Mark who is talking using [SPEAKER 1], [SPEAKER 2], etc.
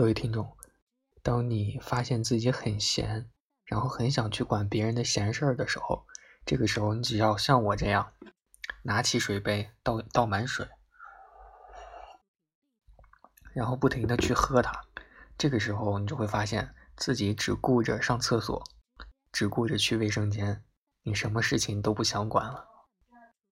[SPEAKER 1] 各位听众当你发现自己很闲然后很想去管别人的闲事儿的时候这个时候你只要像我这样拿起水杯倒倒满水然后不停的去喝它这个时候你就会发现自己只顾着上厕所只顾着去卫生间你什么事情都不想管了。